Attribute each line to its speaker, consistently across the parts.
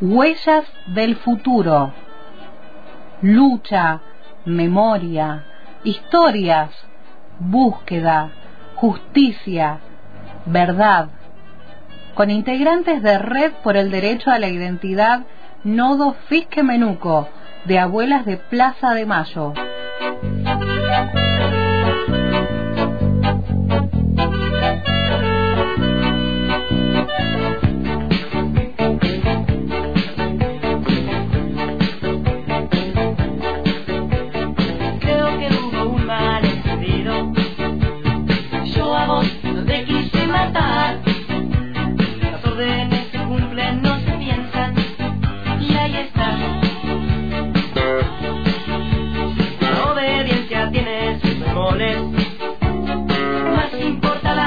Speaker 1: Huellas del futuro. Lucha, memoria, historias, búsqueda, justicia, verdad. Con integrantes de Red por el Derecho a la Identidad, Nodo Fisque Menuco, de Abuelas de Plaza de Mayo.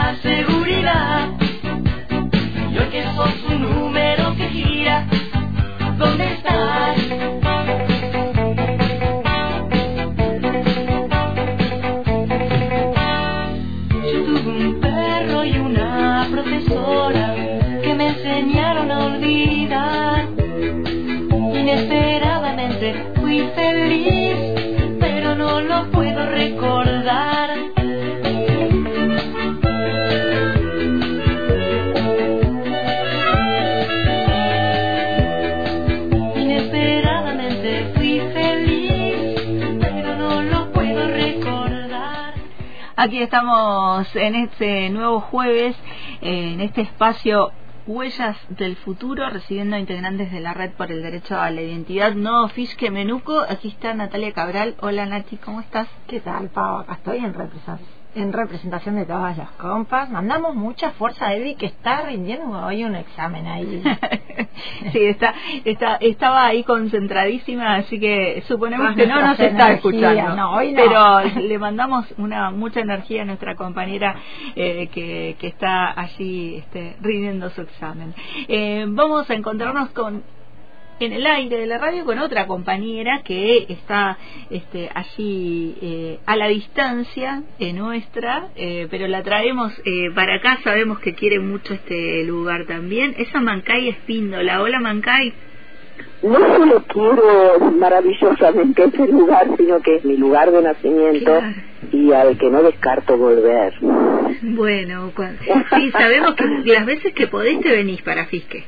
Speaker 2: hace Aquí estamos en este nuevo jueves, en este espacio Huellas del Futuro, recibiendo integrantes de la Red por el Derecho a la Identidad, no Fisque Menuco. Aquí está Natalia Cabral. Hola Nati, ¿cómo estás?
Speaker 3: ¿Qué tal, Pau? Acá estoy en representación en representación de todas las compas. Mandamos mucha fuerza a Eddie que está rindiendo hoy un examen ahí.
Speaker 2: sí, está, está, estaba ahí concentradísima, así que suponemos que no nos está escuchando.
Speaker 3: No, hoy
Speaker 2: no. Pero le mandamos una mucha energía a nuestra compañera eh, que, que está allí este, rindiendo su examen. Eh, vamos a encontrarnos con en el aire de la radio con otra compañera que está este, allí eh, a la distancia eh, nuestra, eh, pero la traemos eh, para acá, sabemos que quiere mucho este lugar también. Esa Mancay Espíndola. Hola Mancay.
Speaker 4: No solo quiero maravillosamente ese lugar, sino que es mi lugar de nacimiento y al que no descarto volver.
Speaker 2: Bueno, sí, sabemos que las veces que podés te venís para Fisque.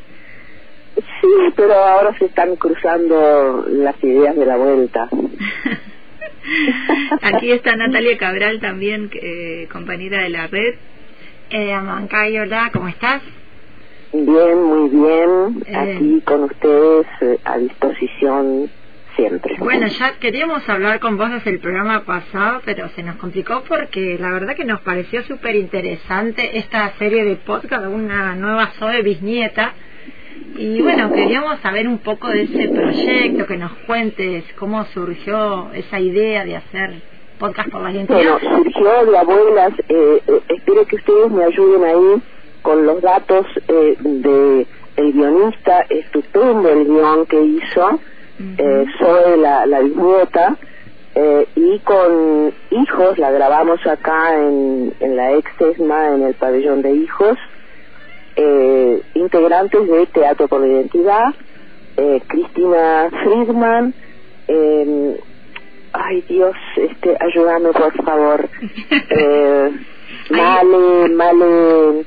Speaker 4: Sí, pero ahora se están cruzando las ideas de la vuelta.
Speaker 2: Aquí está Natalia Cabral también, eh, compañera de la red.
Speaker 3: Eh, Amancay, hola, ¿cómo estás?
Speaker 4: Bien, muy bien. Eh. Aquí con ustedes eh, a disposición siempre.
Speaker 3: Bueno, ya queríamos hablar con vos desde el programa pasado, pero se nos complicó porque la verdad que nos pareció súper interesante esta serie de podcast, una nueva Zoe bisnieta y bueno, queríamos saber un poco de ese proyecto, que nos cuentes cómo surgió esa idea de hacer podcast por la identidad.
Speaker 4: Bueno, surgió de abuelas, eh, eh, espero que ustedes me ayuden ahí con los datos eh, de el guionista estupendo el guion que hizo, eh, Zoe la, la bisnieta, eh, y con hijos, la grabamos acá en, en la ex en el pabellón de hijos, integrantes de Teatro por la Identidad, eh, Cristina Friedman, eh, ay Dios, este, ayúdame por favor, eh, Male, Male,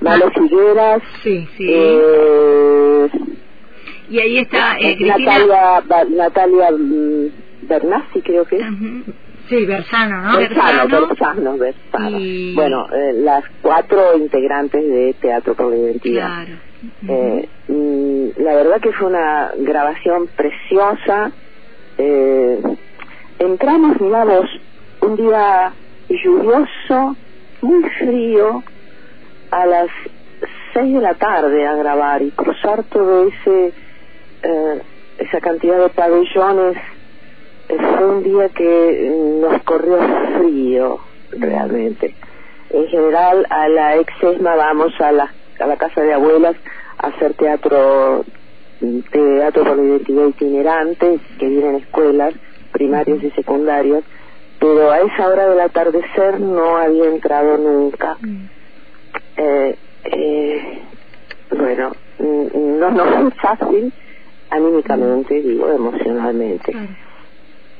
Speaker 4: Male Figueras,
Speaker 2: sí, sí.
Speaker 4: Eh,
Speaker 2: y ahí está eh,
Speaker 4: Natalia, Natalia mm, Bernassi creo que es.
Speaker 2: Sí, Bersano, ¿no?
Speaker 4: Bersano, Bersano, Bersano.
Speaker 2: Y...
Speaker 4: Bueno, eh, las cuatro integrantes de Teatro por la Identidad.
Speaker 2: Claro.
Speaker 4: eh, mm, la verdad que fue una grabación preciosa. Eh, entramos, digamos, un día lluvioso, muy frío, a las seis de la tarde a grabar y cruzar todo ese eh, esa cantidad de pabellones fue un día que nos corrió frío realmente. En general a la exesma vamos a la, a la casa de abuelas a hacer teatro teatro por la identidad itinerante que vienen escuelas primarias y secundarias pero a esa hora del atardecer no había entrado nunca. Eh, eh, bueno mm, no no es fácil anímicamente, digo, emocionalmente.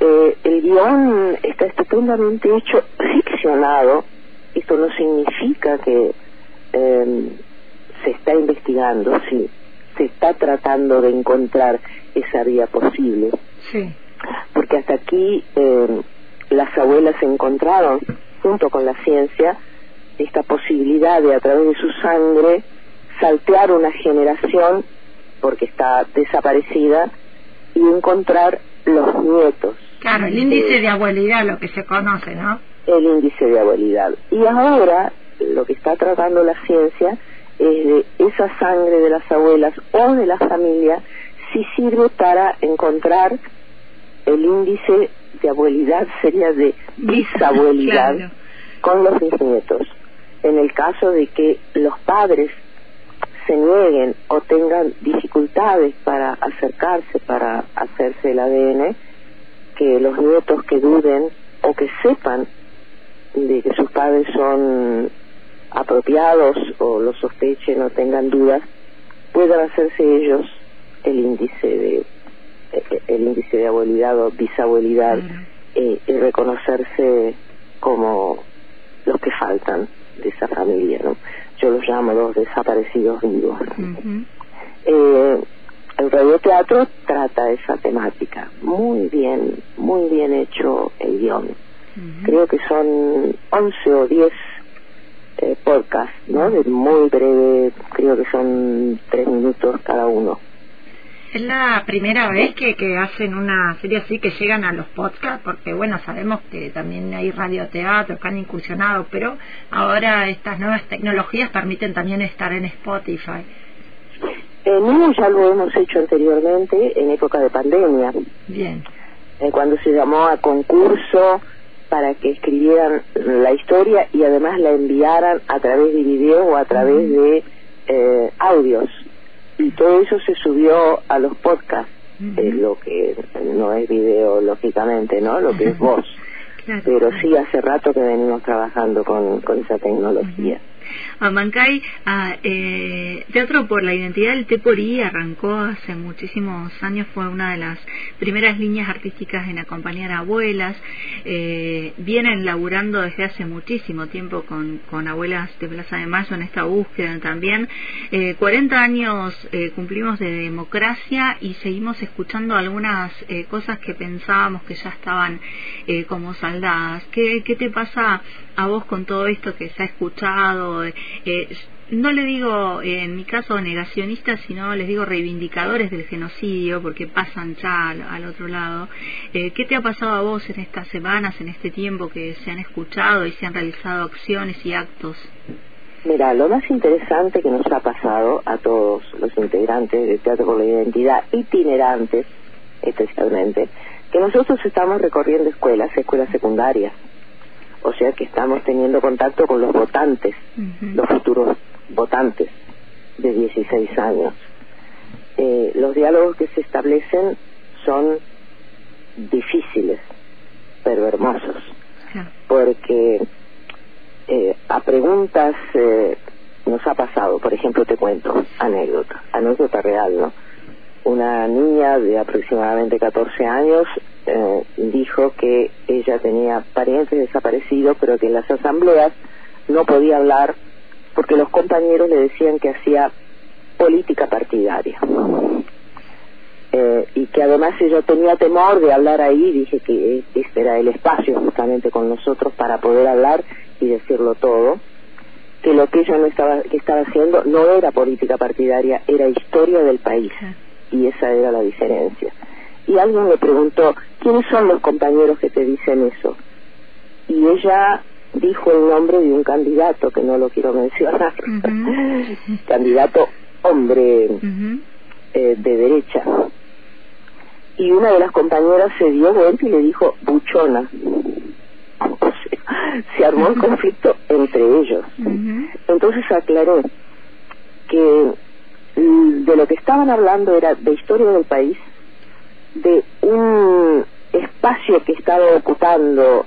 Speaker 4: Eh, el guion está estupendamente hecho, ficcionado. Esto no significa que eh, se está investigando, sí, se está tratando de encontrar esa vía posible.
Speaker 3: Sí.
Speaker 4: Porque hasta aquí eh, las abuelas encontraron, junto con la ciencia, esta posibilidad de a través de su sangre saltear una generación porque está desaparecida y encontrar los nietos.
Speaker 3: Claro, el índice de abuelidad, lo que se conoce, ¿no?
Speaker 4: El índice de abuelidad. Y ahora lo que está tratando la ciencia es de esa sangre de las abuelas o de la familia si sirve para encontrar el índice de abuelidad, sería de bisabuelidad con los bisnietos. En el caso de que los padres se nieguen o tengan dificultades para acercarse, para hacerse el ADN, que los nietos que duden o que sepan de que sus padres son apropiados o lo sospechen o tengan dudas, puedan hacerse ellos el índice de el índice de abuelidad o bisabuelidad eh, y reconocerse como los que faltan de esa familia, ¿no? Yo los llamo los desaparecidos vivos. eh, el radioteatro trata esa temática. Muy bien, muy bien hecho el guion. Creo que son 11 o 10 eh, podcasts, ¿no? De muy breve, creo que son 3 minutos cada uno.
Speaker 3: Es la primera vez que, que hacen una serie así, que llegan a los podcasts, porque bueno, sabemos que también hay radioteatro que han incursionado, pero ahora estas nuevas tecnologías permiten también estar en Spotify.
Speaker 4: Eh, no, ya lo hemos hecho anteriormente en época de pandemia.
Speaker 3: Bien.
Speaker 4: Eh, cuando se llamó a concurso para que escribieran la historia y además la enviaran a través de video o a través de eh, audios. Y todo eso se subió a los podcasts, eh, lo que no es video, lógicamente, ¿no? Lo que es voz.
Speaker 2: Claro.
Speaker 4: Pero sí, hace rato que venimos trabajando con, con esa tecnología.
Speaker 2: Amancay, ah, eh, Teatro por la Identidad del Teporí arrancó hace muchísimos años, fue una de las primeras líneas artísticas en acompañar a abuelas. Eh, vienen laburando desde hace muchísimo tiempo con, con abuelas de Plaza de Mayo en esta búsqueda también. Eh, 40 años eh, cumplimos de democracia y seguimos escuchando algunas eh, cosas que pensábamos que ya estaban eh, como saldadas. ¿Qué, ¿Qué te pasa a vos con todo esto que se ha escuchado? Eh, no le digo eh, en mi caso negacionistas, sino les digo reivindicadores del genocidio, porque pasan ya al, al otro lado. Eh, ¿Qué te ha pasado a vos en estas semanas, en este tiempo que se han escuchado y se han realizado acciones y actos?
Speaker 4: Mira, lo más interesante que nos ha pasado a todos los integrantes de Teatro por la Identidad, itinerantes especialmente, que nosotros estamos recorriendo escuelas, escuelas secundarias. O sea que estamos teniendo contacto con los votantes, los futuros votantes de 16 años. Eh, los diálogos que se establecen son difíciles, pero hermosos, porque eh, a preguntas eh, nos ha pasado, por ejemplo, te cuento, anécdota, anécdota real, ¿no? Una niña de aproximadamente 14 años eh, dijo que ella tenía parientes desaparecidos, pero que en las asambleas no podía hablar porque los compañeros le decían que hacía política partidaria. Eh, y que además ella tenía temor de hablar ahí, dije que este era el espacio justamente con nosotros para poder hablar y decirlo todo, que lo que ella no estaba, que estaba haciendo no era política partidaria, era historia del país, y esa era la diferencia. Y alguien le preguntó, ¿quiénes son los compañeros que te dicen eso? Y ella dijo el nombre de un candidato, que no lo quiero mencionar, candidato hombre eh, de derecha. Y una de las compañeras se dio vuelta y le dijo, buchona. Se armó el conflicto entre ellos. Entonces aclaré que de lo que estaban hablando era de historia del país, de un espacio que estaba ocupando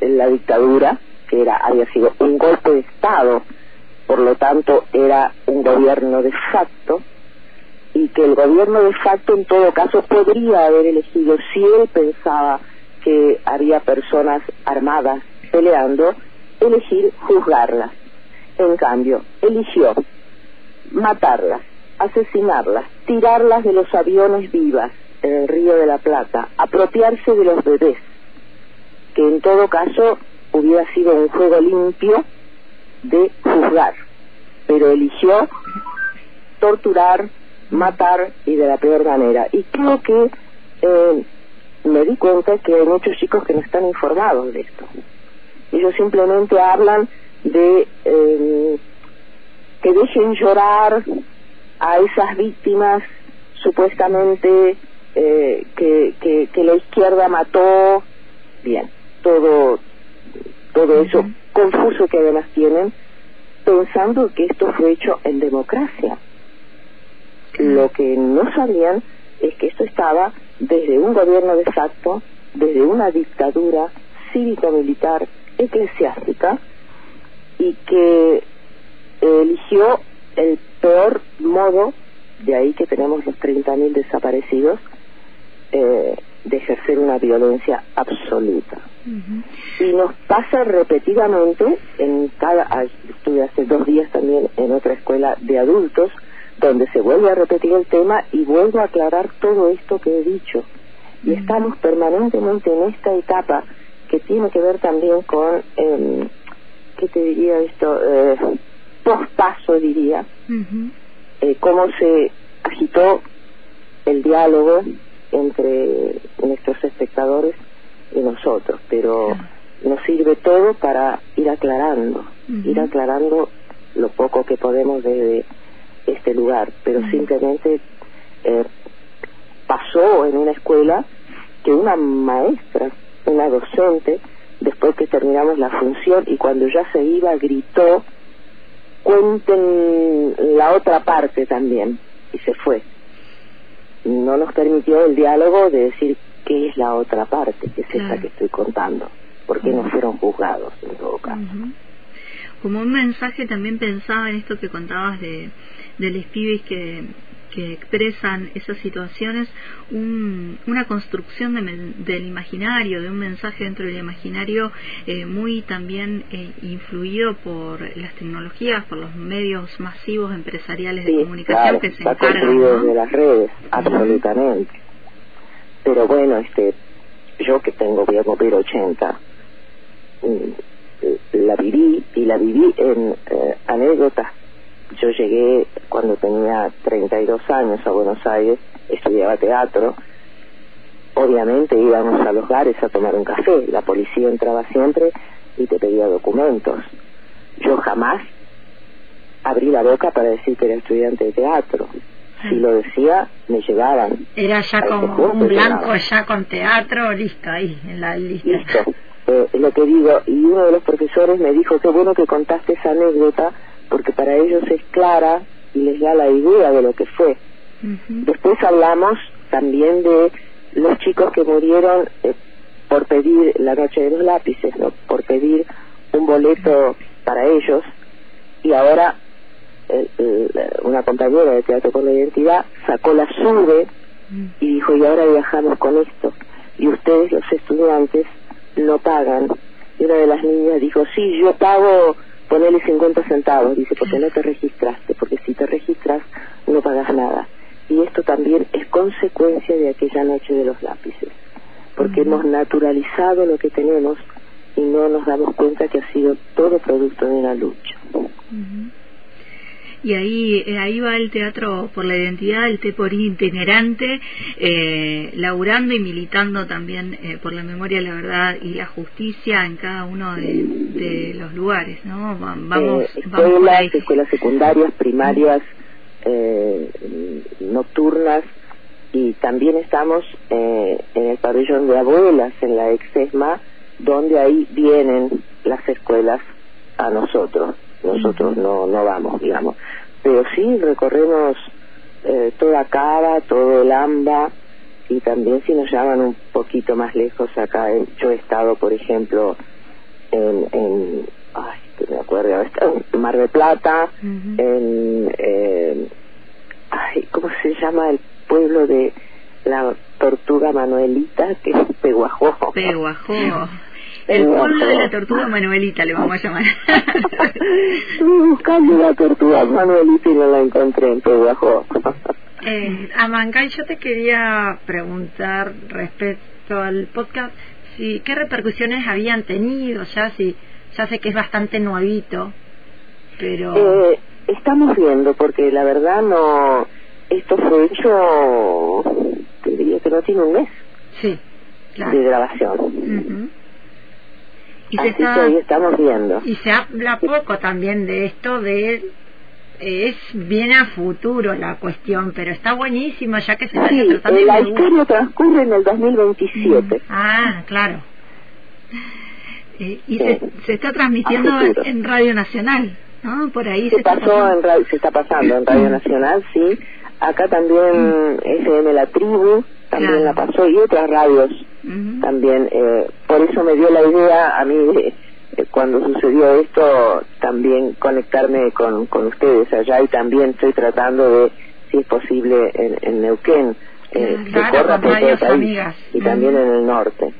Speaker 4: la dictadura, que era había sido un golpe de Estado por lo tanto era un gobierno de facto, y que el gobierno de facto en todo caso podría haber elegido, si él pensaba que había personas armadas peleando, elegir juzgarlas. En cambio, eligió matarlas, asesinarlas, tirarlas de los aviones vivas en el río de la Plata, apropiarse de los bebés, que en todo caso hubiera sido un juego limpio de juzgar, pero eligió torturar, matar y de la peor manera. Y creo que eh, me di cuenta que hay muchos chicos que no están informados de esto. Ellos simplemente hablan de eh, que dejen llorar a esas víctimas supuestamente eh, que, que, que, la izquierda mató, bien, todo, todo eso confuso que además tienen, pensando que esto fue hecho en democracia. Lo que no sabían es que esto estaba desde un gobierno de facto, desde una dictadura cívico-militar eclesiástica y que eligió el peor modo, de ahí que tenemos los 30.000 desaparecidos, eh, de ejercer una violencia absoluta. Y nos pasa repetidamente en cada, estuve hace dos días también en otra escuela de adultos, donde se vuelve a repetir el tema y vuelvo a aclarar todo esto que he dicho. Y estamos permanentemente en esta etapa que tiene que ver también con, eh, ¿qué te diría esto? Eh, pospaso, diría, eh, cómo se agitó el diálogo entre nuestros espectadores y nosotros, pero nos sirve todo para ir aclarando, ir aclarando lo poco que podemos desde este lugar, pero simplemente eh, pasó en una escuela que una maestra, una docente, después que terminamos la función y cuando ya se iba, gritó, cuenten la otra parte también, y se fue. No nos permitió el diálogo de decir qué es la otra parte, que es esa que estoy contando, porque no fueron juzgados en todo caso.
Speaker 2: Como un mensaje también pensaba en esto que contabas de, de los pibes que que expresan esas situaciones una construcción del imaginario, de un mensaje dentro del imaginario eh, muy también eh, influido por las tecnologías, por los medios masivos empresariales de comunicación que se encargan
Speaker 4: de las redes, absolutamente. Pero bueno, este, yo que tengo, voy a cumplir 80, mm, la viví y la viví en eh, anécdotas. Yo llegué cuando tenía 32 años a Buenos Aires, estudiaba teatro. Obviamente íbamos a los bares a tomar un café. La policía entraba siempre y te pedía documentos. Yo jamás abrí la boca para decir que era estudiante de teatro. Si lo decía, me llevaban.
Speaker 3: Era ya como un blanco, ya con teatro, listo, ahí, en la lista.
Speaker 4: Listo. Eh, lo que digo, y uno de los profesores me dijo, qué bueno que contaste esa anécdota, porque para ellos es clara y les da la idea de lo que fue. Después hablamos también de los chicos que murieron eh, por pedir la noche de los lápices, ¿no? por pedir un boleto para ellos y ahora una compañera de Teatro con la Identidad sacó la sube y dijo y ahora viajamos con esto y ustedes los estudiantes no pagan y una de las niñas dijo sí yo pago ponele 50 centavos, dice, porque no te registraste, porque si te registras no pagas nada. Y esto también es consecuencia de aquella noche de los lápices, porque hemos naturalizado lo que tenemos y no nos damos cuenta que ha sido todo producto de una lucha
Speaker 2: y ahí eh, ahí va el teatro por la identidad, el te por itinerante, eh, laburando y militando también eh, por la memoria, la verdad y la justicia en cada uno de, los lugares, ¿no?
Speaker 4: Vamos, eh, escuelas, escuelas secundarias, primarias, nocturnas y también estamos en el pabellón de abuelas en la exesma donde ahí vienen las escuelas a nosotros nosotros no no vamos digamos pero sí recorremos eh, toda Cava todo el AMBA y también si nos llaman un poquito más lejos acá yo he estado por ejemplo en, en ay, que me acuerdo, en Mar de Plata, en, eh, ay, ¿cómo se llama el pueblo de la tortuga Manuelita? Que es Peguajó.
Speaker 2: Peguajó. El pueblo de la tortuga Manuelita le vamos a llamar.
Speaker 4: Estuve buscando la tortuga Manuelita y no la encontré en Peguajó.
Speaker 3: eh, Amancay, yo te quería preguntar respecto al podcast, si qué repercusiones habían tenido, ya si ya sé que es bastante nuevito, pero...
Speaker 4: Eh, estamos viendo, porque la verdad no... Esto fue hecho, te diría que no tiene un mes
Speaker 3: sí, claro.
Speaker 4: de grabación.
Speaker 3: Y
Speaker 4: Así que ahí estamos viendo.
Speaker 3: Y se habla poco también de esto de es bien a futuro la cuestión, pero está buenísimo ya que se está
Speaker 4: sí,
Speaker 3: tratando
Speaker 4: eh, la historia transcurre en el 2027.
Speaker 3: Ah, claro.
Speaker 2: Eh, y se, se, está transmitiendo en Radio Nacional, ¿no? Por ahí
Speaker 4: se,
Speaker 2: se
Speaker 4: pasó
Speaker 2: está
Speaker 4: en radio, se está pasando en Radio Nacional, sí. Acá también FM La Tribu también
Speaker 2: Claro.
Speaker 4: la pasó y otras radios También. Eh, por eso me dio la idea a mí eh, cuando sucedió esto también conectarme con, con ustedes allá y también estoy tratando de, si es posible, en, en Neuquén. Eh,
Speaker 3: Claro,
Speaker 4: que
Speaker 3: con
Speaker 4: corra por todo el
Speaker 3: radios
Speaker 4: país
Speaker 3: amigas.
Speaker 4: y también en el norte.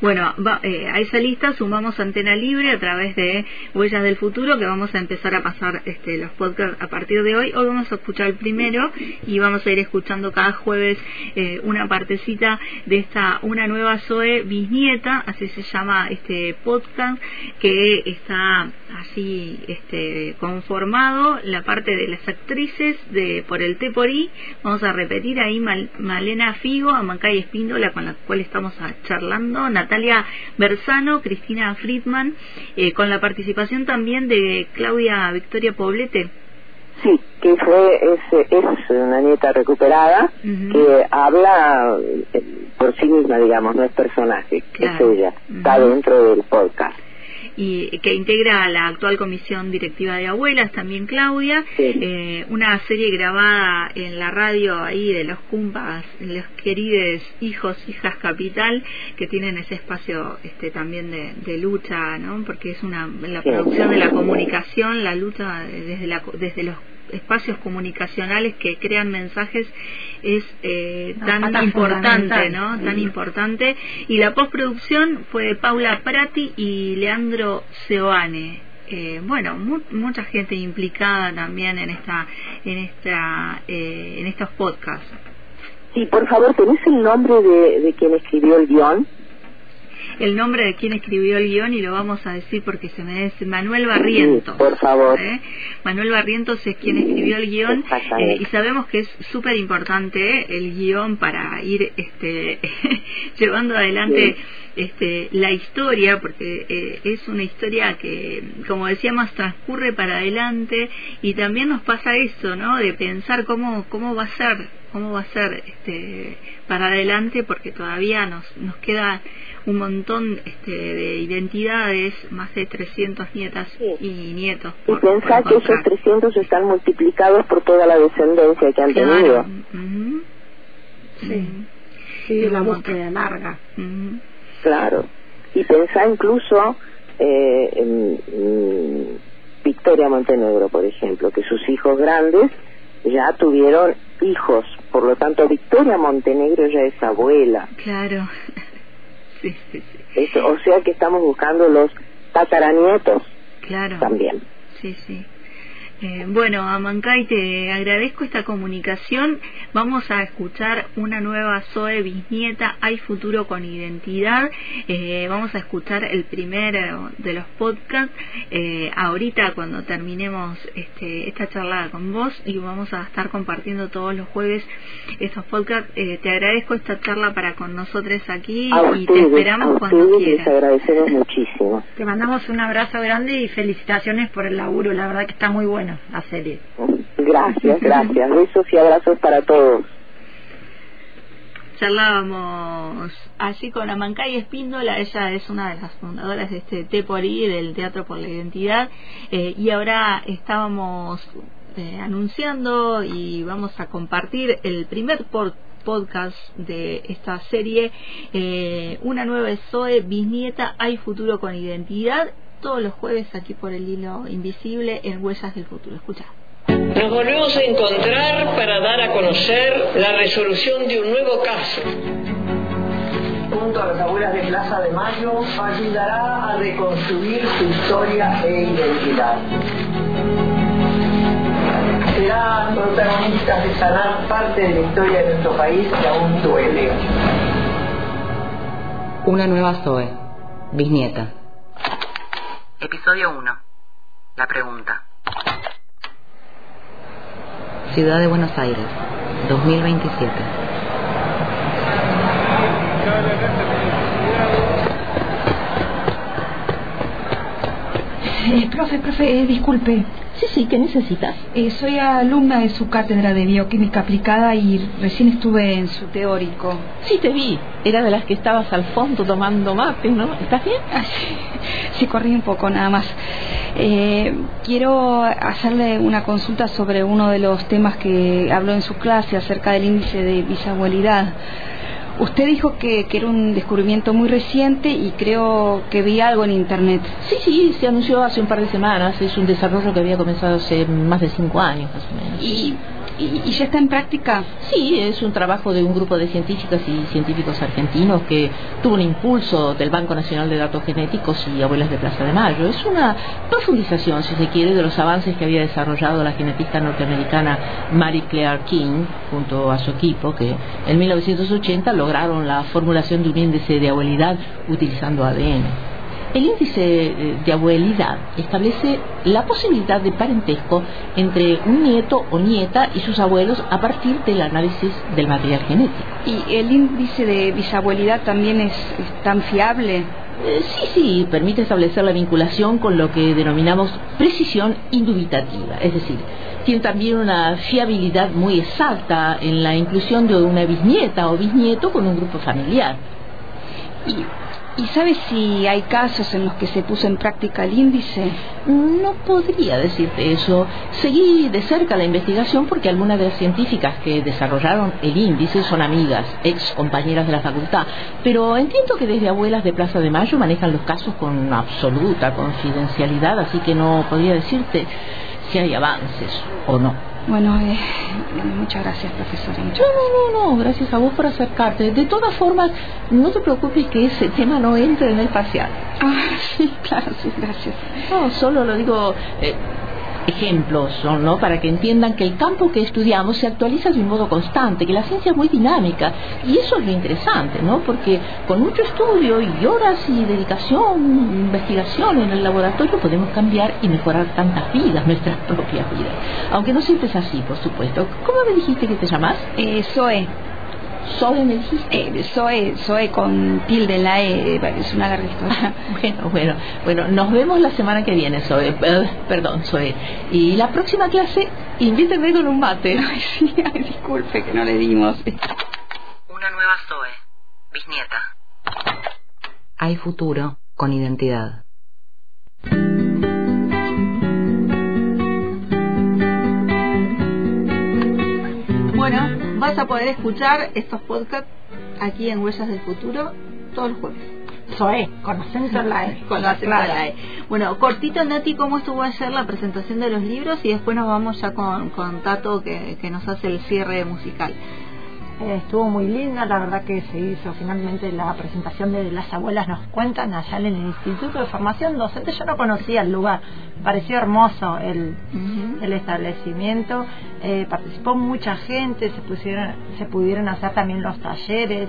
Speaker 2: Bueno, va- eh, a esa lista sumamos Antena Libre a través de Huellas del Futuro, que vamos a empezar a pasar este, los podcasts a partir de hoy. Hoy vamos a escuchar el primero y vamos a ir escuchando cada jueves eh, una partecita de esta, una nueva Zoe bisnieta, así se llama este podcast, que está así este, conformado, la parte de las actrices de por el T por I. Vamos a repetir ahí Mal- Malena Figo, Amancay Espíndola, con la cual estamos charlando, Natalia Bersano, Cristina Friedman, eh, con la participación también de Claudia Victoria Poblete.
Speaker 4: Sí, que fue es, es una nieta recuperada que habla eh, por sí misma, digamos, no es personaje,
Speaker 2: Claro.
Speaker 4: es ella, está dentro del podcast.
Speaker 2: Y que integra la actual comisión directiva de abuelas, también Claudia,
Speaker 4: Sí.
Speaker 2: eh, una serie grabada en la radio ahí de los cumpas, los queridos hijos, hijas capital, que tienen ese espacio este también de, de lucha, ¿no? Porque es una la producción de la comunicación, la lucha desde la desde los espacios comunicacionales que crean mensajes es eh, tan importante. ¿no? Tan importante. Y la postproducción fue de Paula Prati y Leandro Seoane. Eh, bueno, mu- mucha gente implicada también en esta, en esta, eh, en estos podcasts.
Speaker 4: Sí, por favor, ¿tenés el nombre de, de quien escribió el guion?
Speaker 2: El nombre de quien escribió el guion y lo vamos a decir porque se me dice Manuel Barrientos.
Speaker 4: Sí, por favor.
Speaker 2: ¿eh? Manuel Barrientos es quien escribió el
Speaker 4: guion
Speaker 2: eh, y sabemos que es súper importante el guion para ir este, llevando adelante este, la historia porque eh, es una historia que, como decíamos, transcurre para adelante y también nos pasa eso, ¿no? De pensar cómo, cómo va a ser, cómo va a ser este, para adelante porque todavía nos, nos queda un montón este, de identidades, más de 300 nietas
Speaker 4: Sí.
Speaker 2: y nietos.
Speaker 4: Y
Speaker 2: por-
Speaker 4: pensá que esos
Speaker 2: encontrar.
Speaker 4: 300 están multiplicados por toda la descendencia que han tenido.
Speaker 2: Ujú.
Speaker 3: Sí. Sí, la búsqueda larga.
Speaker 2: Ujú.
Speaker 4: Claro. Y pensá incluso eh, en, en Victoria Montenegro, por ejemplo, que sus hijos grandes ya tuvieron hijos. Por lo tanto, Victoria Montenegro ya es abuela.
Speaker 2: Claro. sí, sí, sí.
Speaker 4: Eso, o sea que estamos buscando los tataranietos
Speaker 2: Claro.
Speaker 4: también.
Speaker 2: Sí, sí. Eh, bueno, Amancay, te agradezco esta comunicación. Vamos a escuchar una nueva Zoe bisnieta, Hay futuro con identidad. Eh, vamos a escuchar el primero de los podcasts eh, ahorita cuando terminemos este, esta charla con vos y vamos a estar compartiendo todos los jueves estos podcasts. Eh, te agradezco esta charla para con nosotros aquí
Speaker 4: A
Speaker 2: y te
Speaker 4: a
Speaker 2: esperamos cuando
Speaker 4: ustedes les
Speaker 2: quieras.
Speaker 4: agradecemos muchísimo.
Speaker 3: Te mandamos un abrazo grande y felicitaciones por el laburo. La verdad que está muy bueno la serie.
Speaker 4: Gracias, gracias. Besos y abrazos para todos.
Speaker 2: charlábamos allí con Amancay Espíndola, ella es una de las fundadoras de este T por I, del Teatro por la Identidad, eh, y ahora estábamos eh, anunciando y vamos a compartir el primer por- podcast de esta serie, eh, Una nueva Zoe, bisnieta, hay futuro con identidad, todos los jueves aquí por el hilo invisible en Huellas del Futuro. Escucha.
Speaker 5: Nos volvemos a encontrar para dar a conocer la resolución de un nuevo caso.
Speaker 6: Junto a las abuelas de Plaza de Mayo ayudará a reconstruir su historia e identidad. Serán protagonistas de sanar parte de la historia de nuestro país que aún duele.
Speaker 7: Una nueva Zoe, bisnieta. Episodio 1. La pregunta. Ciudad de Buenos Aires, 2027.
Speaker 8: Eh, profe, profe, eh, disculpe.
Speaker 9: Sí, sí, ¿qué necesitas?
Speaker 8: Eh, soy alumna de su cátedra de bioquímica aplicada y recién estuve en su teórico.
Speaker 9: Sí, te vi. Era de las que estabas al fondo tomando mate, ¿no? ¿Estás bien?
Speaker 8: Ah, sí. Sí, corrí un poco nada más. Eh, quiero hacerle una consulta sobre uno de los temas que habló en su clase acerca del índice de bisabuelidad. Usted dijo que, que, era un descubrimiento muy reciente y creo que vi algo en Internet.
Speaker 9: Sí, sí, se anunció hace un par de semanas. Es un desarrollo que había comenzado hace más de cinco años, más o menos.
Speaker 8: ¿Y, y, y ya está en práctica?
Speaker 9: Sí, es un trabajo de un grupo de científicas y científicos argentinos que tuvo un impulso del Banco Nacional de Datos Genéticos y Abuelas de Plaza de Mayo. Es una profundización, si se quiere, de los avances que había desarrollado la genetista norteamericana Mary Claire King junto a su equipo, que en 1980 lograron la formulación de un índice de abuelidad utilizando ADN. El índice de abuelidad establece la posibilidad de parentesco entre un nieto o nieta y sus abuelos a partir del análisis del material genético.
Speaker 8: ¿Y el índice de bisabuelidad también es, es tan fiable?
Speaker 9: Eh, sí, sí, permite establecer la vinculación con lo que denominamos precisión indubitativa, es decir, tiene también una fiabilidad muy exacta en la inclusión de una bisnieta o bisnieto con un grupo familiar.
Speaker 8: Y ¿Y sabes si hay casos en los que se puso en práctica el índice?
Speaker 9: No podría decirte eso. Seguí de cerca la investigación porque algunas de las científicas que desarrollaron el índice son amigas, ex compañeras de la facultad. Pero entiendo que desde abuelas de Plaza de Mayo manejan los casos con absoluta confidencialidad, así que no podría decirte si hay avances o no.
Speaker 8: Bueno, eh, muchas gracias, profesora. Muchas
Speaker 9: no, no, no, no, gracias a vos por acercarte. De todas formas, no te preocupes que ese tema no entre en el parcial.
Speaker 8: Ah, sí, claro, sí, gracias.
Speaker 9: No, solo lo digo... Eh, ejemplos ¿no? Para que entiendan que el campo que estudiamos se actualiza de un modo constante, que la ciencia es muy dinámica y eso es lo interesante, ¿no? Porque con mucho estudio y horas y dedicación, investigación en el laboratorio podemos cambiar y mejorar tantas vidas, nuestras propias vidas. Aunque no siempre es así, por supuesto. ¿Cómo me dijiste que te llamas?
Speaker 8: Eh, Zoe.
Speaker 9: Zoe me dijiste.
Speaker 8: Eh, Zoe, Zoe con tilde en la E, es una larga historia.
Speaker 9: bueno, bueno, bueno, nos vemos la semana que viene, Zoe. Eh, perdón, Zoe. Y la próxima clase, invíteme con un mate.
Speaker 8: Ay, sí, ay, disculpe que no le dimos.
Speaker 7: Una nueva Zoe, bisnieta. Hay futuro con identidad.
Speaker 2: Vas a poder escuchar estos podcasts aquí en Huellas del Futuro todos los jueves.
Speaker 3: Zoe, con acento en la E.
Speaker 2: Con acento en la E. Bueno, cortito, Nati, ¿cómo estuvo ayer la presentación de los libros? Y después nos vamos ya con, con Tato, que, que nos hace el cierre musical.
Speaker 3: Eh, estuvo muy linda, la verdad que se hizo finalmente la presentación de las abuelas nos cuentan allá en el Instituto de Formación Docente. Yo no conocía el lugar, me pareció hermoso el, el establecimiento, eh, participó mucha gente, se, pusieron, se pudieron hacer también los talleres,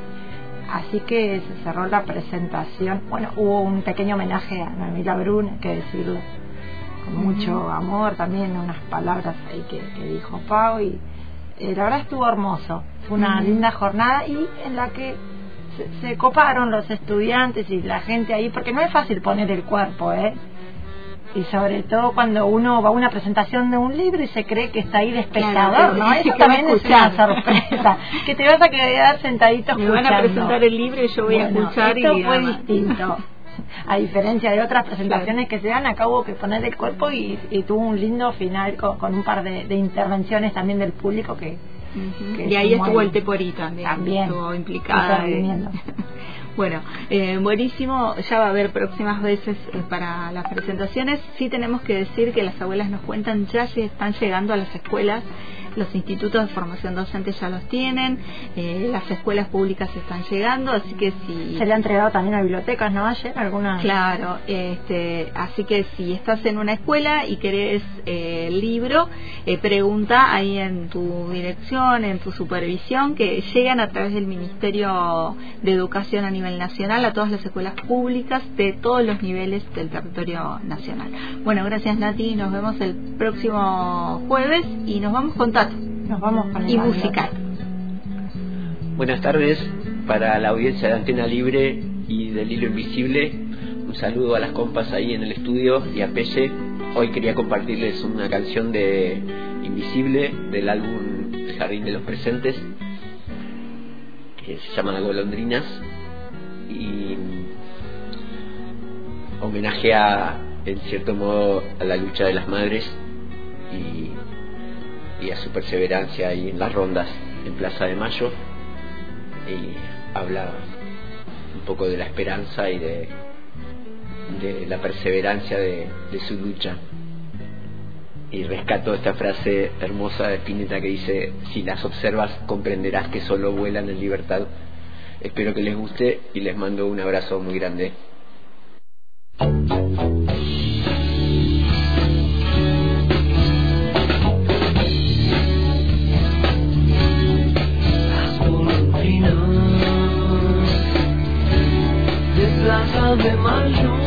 Speaker 3: así que se cerró la presentación. Bueno, hubo un pequeño homenaje a Noemila Brun, hay que decirlo, con mucho amor, también unas palabras ahí que, que dijo Pau y eh, la verdad estuvo hermoso. Fue una linda jornada y en la que se, se, coparon los estudiantes y la gente ahí, porque no es fácil poner el cuerpo, ¿eh? Y sobre todo cuando uno va a una presentación de un libro y se cree que está ahí de espectador,
Speaker 2: Claro,
Speaker 3: ¿no? Eso también es una sorpresa. que te vas a quedar sentadito
Speaker 2: Me van a presentar el libro y yo voy a escuchar
Speaker 3: esto
Speaker 2: y
Speaker 3: fue distinto. A diferencia de otras presentaciones que se dan, acá hubo que poner el cuerpo y, y tuvo un lindo final con, con un par de, de intervenciones también del público que,
Speaker 2: Y ahí estuvo el Teporí también,
Speaker 3: También.
Speaker 2: estuvo implicada. Bueno, eh, buenísimo. Ya va a haber próximas veces eh, para las presentaciones. Sí tenemos que decir que las abuelas nos cuentan ya si están llegando a las escuelas los institutos de formación docente ya los tienen, eh, las escuelas públicas están llegando, así que si...
Speaker 3: Se le ha entregado también a bibliotecas, ¿no? Ayer alguna...
Speaker 2: Claro, este, así que si estás en una escuela y querés eh, el libro, eh, pregunta ahí en tu dirección, en tu supervisión, que llegan a través del Ministerio de Educación a nivel nacional a todas las escuelas públicas de todos los niveles del territorio nacional. Bueno, gracias Nati, nos vemos el próximo jueves y nos vamos con
Speaker 3: nos vamos con
Speaker 2: y musical.
Speaker 10: Buenas tardes para la audiencia de Antena Libre y del Hilo Invisible. Un saludo a las compas ahí en el estudio y a Pelle. Hoy quería compartirles una canción de Invisible del álbum El Jardín de los Presentes que se llama Las Golondrinas y homenajea en cierto modo a la lucha de las madres y y a su perseverancia ahí en las rondas en Plaza de Mayo. Y habla un poco de la esperanza y de, la perseverancia de, su lucha. Y rescato esta frase hermosa de Pineta que dice si las observas comprenderás que solo vuelan en libertad. Espero que les guste y les mando un abrazo muy grande
Speaker 11: de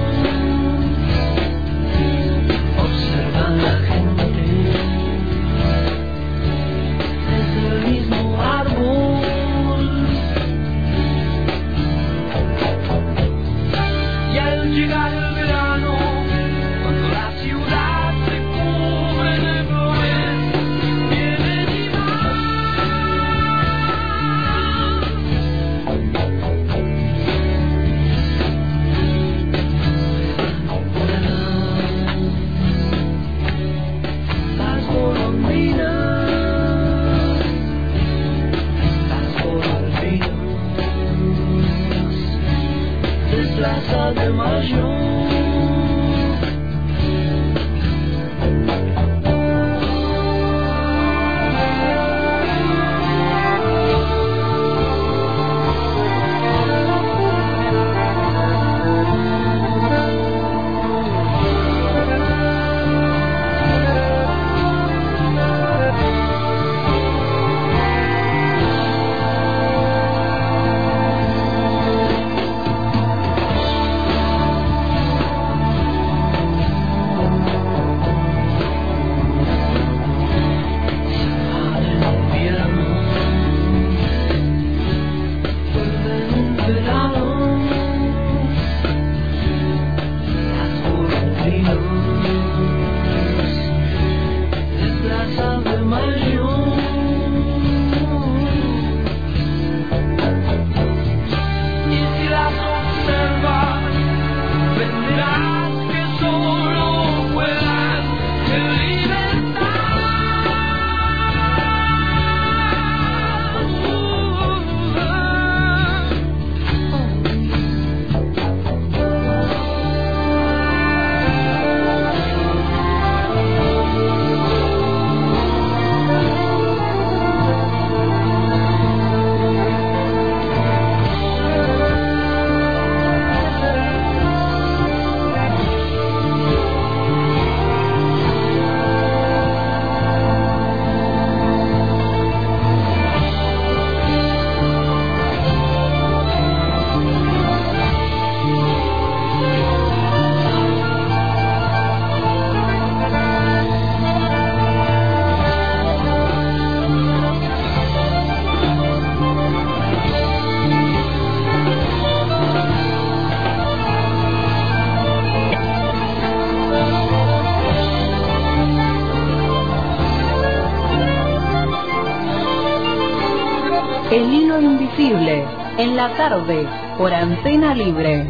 Speaker 1: tarde, por antena libre.